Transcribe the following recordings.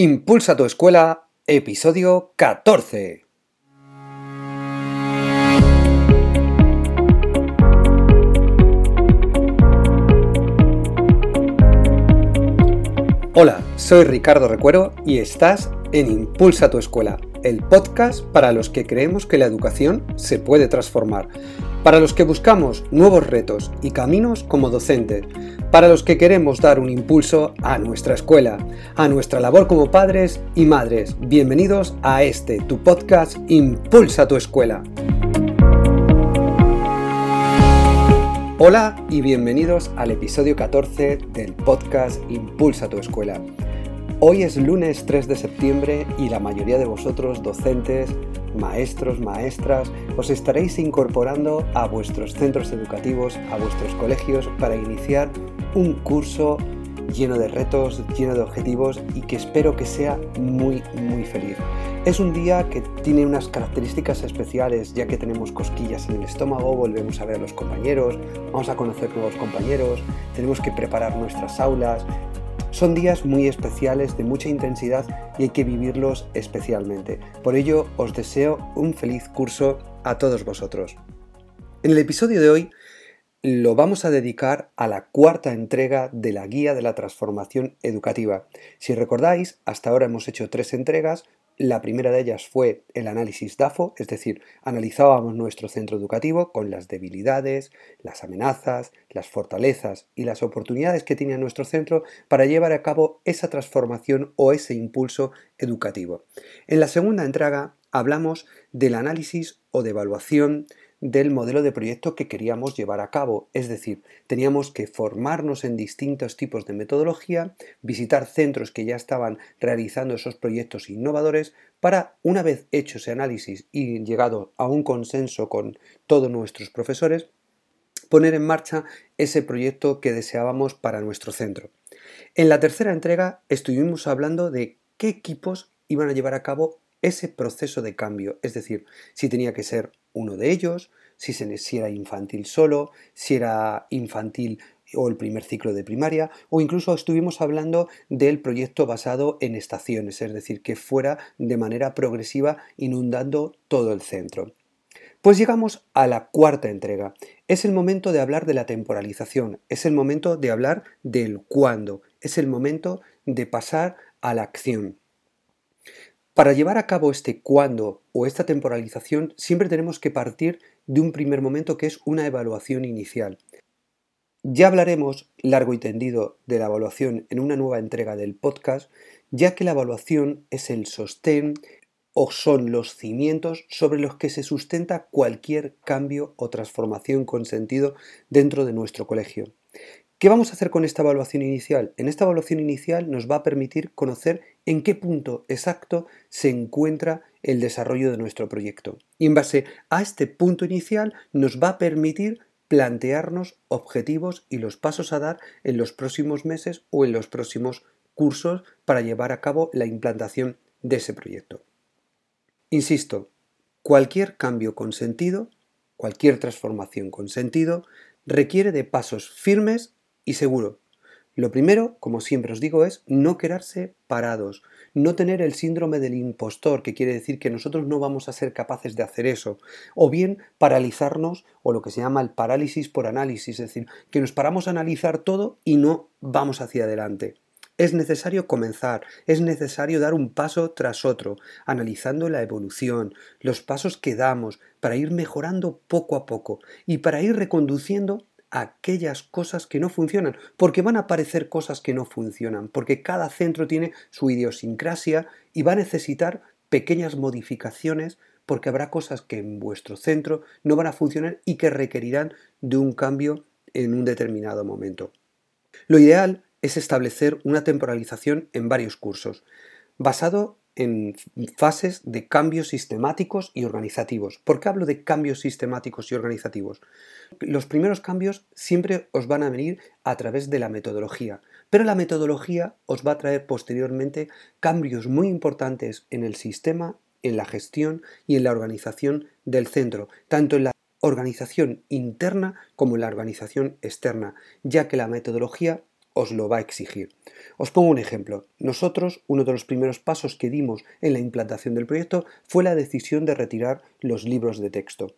Impulsa tu escuela, episodio 14. Hola, soy Ricardo Recuero y estás en Impulsa tu escuela, el podcast para los que creemos que la educación se puede transformar, para los que buscamos nuevos retos y caminos como docentes, para los que queremos dar un impulso a nuestra escuela, a nuestra labor como padres y madres. Bienvenidos a este, tu podcast Impulsa tu escuela. Hola y bienvenidos al episodio 14 del podcast Impulsa tu escuela. Hoy es lunes 3 de septiembre y la mayoría de vosotros, docentes, maestros, maestras, os estaréis incorporando a vuestros centros educativos, a vuestros colegios para iniciar un curso lleno de retos, lleno de objetivos y que espero que sea muy, muy feliz. Es un día que tiene unas características especiales ya que tenemos cosquillas en el estómago, volvemos a ver a los compañeros, vamos a conocer nuevos compañeros, tenemos que preparar nuestras aulas. Son días muy especiales, de mucha intensidad y hay que vivirlos especialmente. Por ello os deseo un feliz curso a todos vosotros. En el episodio de hoy lo vamos a dedicar a la cuarta entrega de la guía de la transformación educativa. Si recordáis, hasta ahora hemos hecho tres entregas. La primera de ellas fue el análisis DAFO, es decir, analizábamos nuestro centro educativo con las debilidades, las amenazas, las fortalezas y las oportunidades que tiene nuestro centro para llevar a cabo esa transformación o ese impulso educativo. En la segunda entrega hablamos del análisis o de evaluación del modelo de proyecto que queríamos llevar a cabo. Es decir, teníamos que formarnos en distintos tipos de metodología, visitar centros que ya estaban realizando esos proyectos innovadores para, una vez hecho ese análisis y llegado a un consenso con todos nuestros profesores, poner en marcha ese proyecto que deseábamos para nuestro centro. En la tercera entrega estuvimos hablando de qué equipos iban a llevar a cabo ese proceso de cambio, es decir, si tenía que ser uno de ellos, si, si era infantil solo, si era infantil o el primer ciclo de primaria, o incluso estuvimos hablando del proyecto basado en estaciones, es decir, que fuera de manera progresiva inundando todo el centro. Pues llegamos a la cuarta entrega. Es el momento de hablar de la temporalización, es el momento de hablar del cuándo, es el momento de pasar a la acción. Para llevar a cabo este cuándo o esta temporalización siempre tenemos que partir de un primer momento que es una evaluación inicial. Ya hablaremos largo y tendido de la evaluación en una nueva entrega del podcast, ya que la evaluación es el sostén o son los cimientos sobre los que se sustenta cualquier cambio o transformación con sentido dentro de nuestro colegio. ¿Qué vamos a hacer con esta evaluación inicial? En esta evaluación inicial nos va a permitir conocer en qué punto exacto se encuentra el desarrollo de nuestro proyecto. Y en base a este punto inicial nos va a permitir plantearnos objetivos y los pasos a dar en los próximos meses o en los próximos cursos para llevar a cabo la implantación de ese proyecto. Insisto, cualquier cambio con sentido, cualquier transformación con sentido, requiere de pasos firmes y seguro. Lo primero, como siempre os digo, es no quedarse parados, no tener el síndrome del impostor, que quiere decir que nosotros no vamos a ser capaces de hacer eso, o bien paralizarnos o lo que se llama el parálisis por análisis, es decir, que nos paramos a analizar todo y no vamos hacia adelante. Es necesario comenzar, es necesario dar un paso tras otro, analizando la evolución, los pasos que damos, para ir mejorando poco a poco y para ir reconduciendo aquellas cosas que no funcionan, porque van a aparecer cosas que no funcionan, porque cada centro tiene su idiosincrasia y va a necesitar pequeñas modificaciones porque habrá cosas que en vuestro centro no van a funcionar y que requerirán de un cambio en un determinado momento. Lo ideal es establecer una temporalización en varios cursos, basado en fases de cambios sistemáticos y organizativos. ¿Por qué hablo de cambios sistemáticos y organizativos? Los primeros cambios siempre os van a venir a través de la metodología, pero la metodología os va a traer posteriormente cambios muy importantes en el sistema, en la gestión y en la organización del centro, tanto en la organización interna como en la organización externa, ya que la metodología os lo va a exigir. Os pongo un ejemplo. Nosotros, uno de los primeros pasos que dimos en la implantación del proyecto fue la decisión de retirar los libros de texto.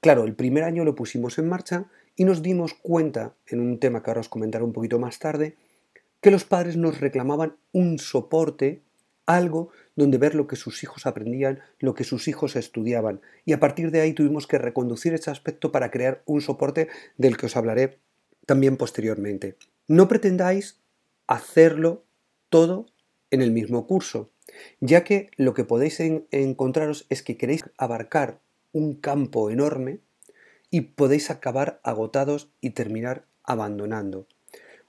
Claro, el primer año lo pusimos en marcha y nos dimos cuenta, en un tema que ahora os comentaré un poquito más tarde, que los padres nos reclamaban un soporte, algo donde ver lo que sus hijos aprendían, lo que sus hijos estudiaban. Y a partir de ahí tuvimos que reconducir ese aspecto para crear un soporte del que os hablaré también posteriormente. No pretendáis hacerlo todo en el mismo curso, ya que lo que podéis encontraros es que queréis abarcar un campo enorme y podéis acabar agotados y terminar abandonando.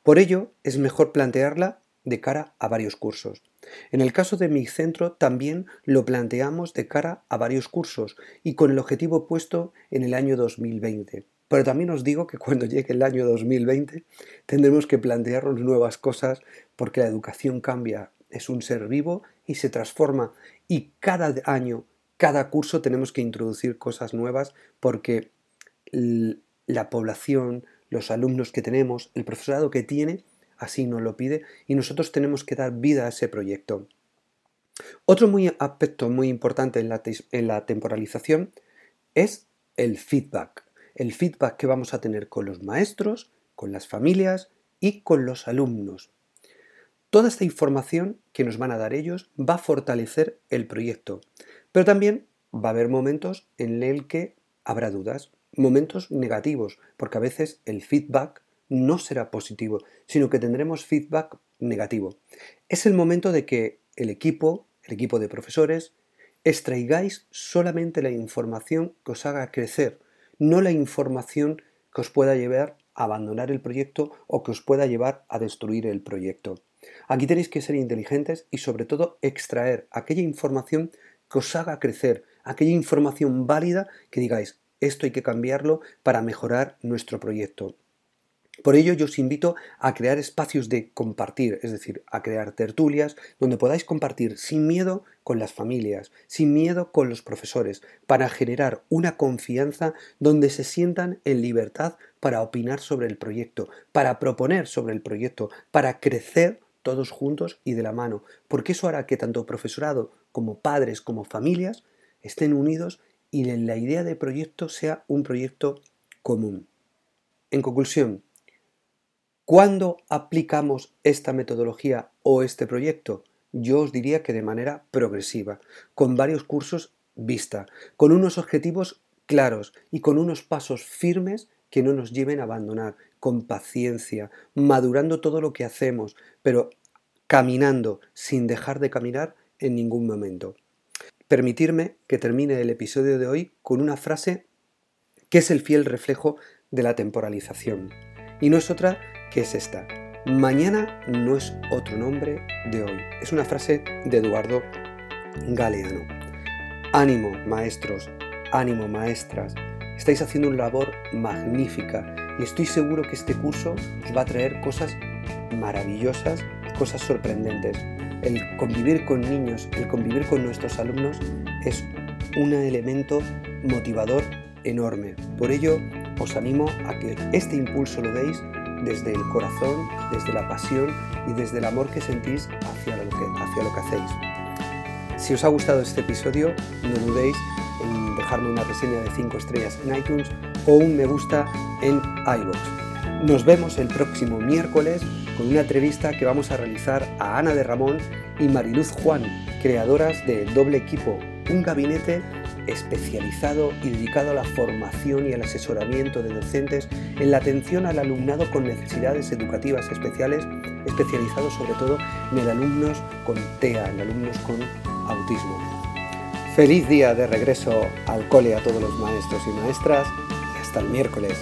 Por ello, es mejor plantearla de cara a varios cursos. En el caso de mi centro también lo planteamos de cara a varios cursos y con el objetivo puesto en el año 2020. Pero también os digo que cuando llegue el año 2020 tendremos que plantearnos nuevas cosas porque la educación cambia, es un ser vivo y se transforma y cada año, cada curso tenemos que introducir cosas nuevas porque la población, los alumnos que tenemos, el profesorado que tiene, así nos lo pide y nosotros tenemos que dar vida a ese proyecto. Otro muy aspecto muy importante en la, en la temporalización es el feedback el feedback que vamos a tener con los maestros, con las familias y con los alumnos. Toda esta información que nos van a dar ellos va a fortalecer el proyecto, pero también va a haber momentos en el que habrá dudas, momentos negativos, porque a veces el feedback no será positivo, sino que tendremos feedback negativo. Es el momento de que el equipo, el equipo de profesores, extraigáis solamente la información que os haga crecer, no la información que os pueda llevar a abandonar el proyecto o que os pueda llevar a destruir el proyecto. Aquí tenéis que ser inteligentes y sobre todo extraer aquella información que os haga crecer, aquella información válida que digáis, esto hay que cambiarlo para mejorar nuestro proyecto. Por ello yo os invito a crear espacios de compartir, es decir, a crear tertulias donde podáis compartir sin miedo con las familias, sin miedo con los profesores, para generar una confianza donde se sientan en libertad para opinar sobre el proyecto, para proponer sobre el proyecto, para crecer todos juntos y de la mano, porque eso hará que tanto profesorado como padres como familias estén unidos y la idea de proyecto sea un proyecto común. En conclusión, ¿Cuándo aplicamos esta metodología o este proyecto? Yo os diría que de manera progresiva, con varios cursos vista, con unos objetivos claros y con unos pasos firmes que no nos lleven a abandonar, con paciencia, madurando todo lo que hacemos, pero caminando sin dejar de caminar en ningún momento. Permitirme que termine el episodio de hoy con una frase que es el fiel reflejo de la temporalización. Y no es otra es esta. Mañana no es otro nombre de hoy. Es una frase de Eduardo Galeano. Ánimo, maestros, ánimo, maestras. Estáis haciendo una labor magnífica y estoy seguro que este curso os va a traer cosas maravillosas, cosas sorprendentes. El convivir con niños, el convivir con nuestros alumnos es un elemento motivador enorme. Por ello, os animo a que este impulso lo deis desde el corazón, desde la pasión y desde el amor que sentís hacia lo que, hacia lo que hacéis. Si os ha gustado este episodio, no dudéis en dejarme una reseña de 5 estrellas en iTunes o un me gusta en iVoox. Nos vemos el próximo miércoles con una entrevista que vamos a realizar a Ana de Ramón y Mariluz Juan, creadoras de Doble Equipo, un gabinete especializado y dedicado a la formación y al asesoramiento de docentes en la atención al alumnado con necesidades educativas especiales, especializado sobre todo en el alumnos con TEA, en alumnos con autismo. Feliz día de regreso al cole a todos los maestros y maestras y hasta el miércoles.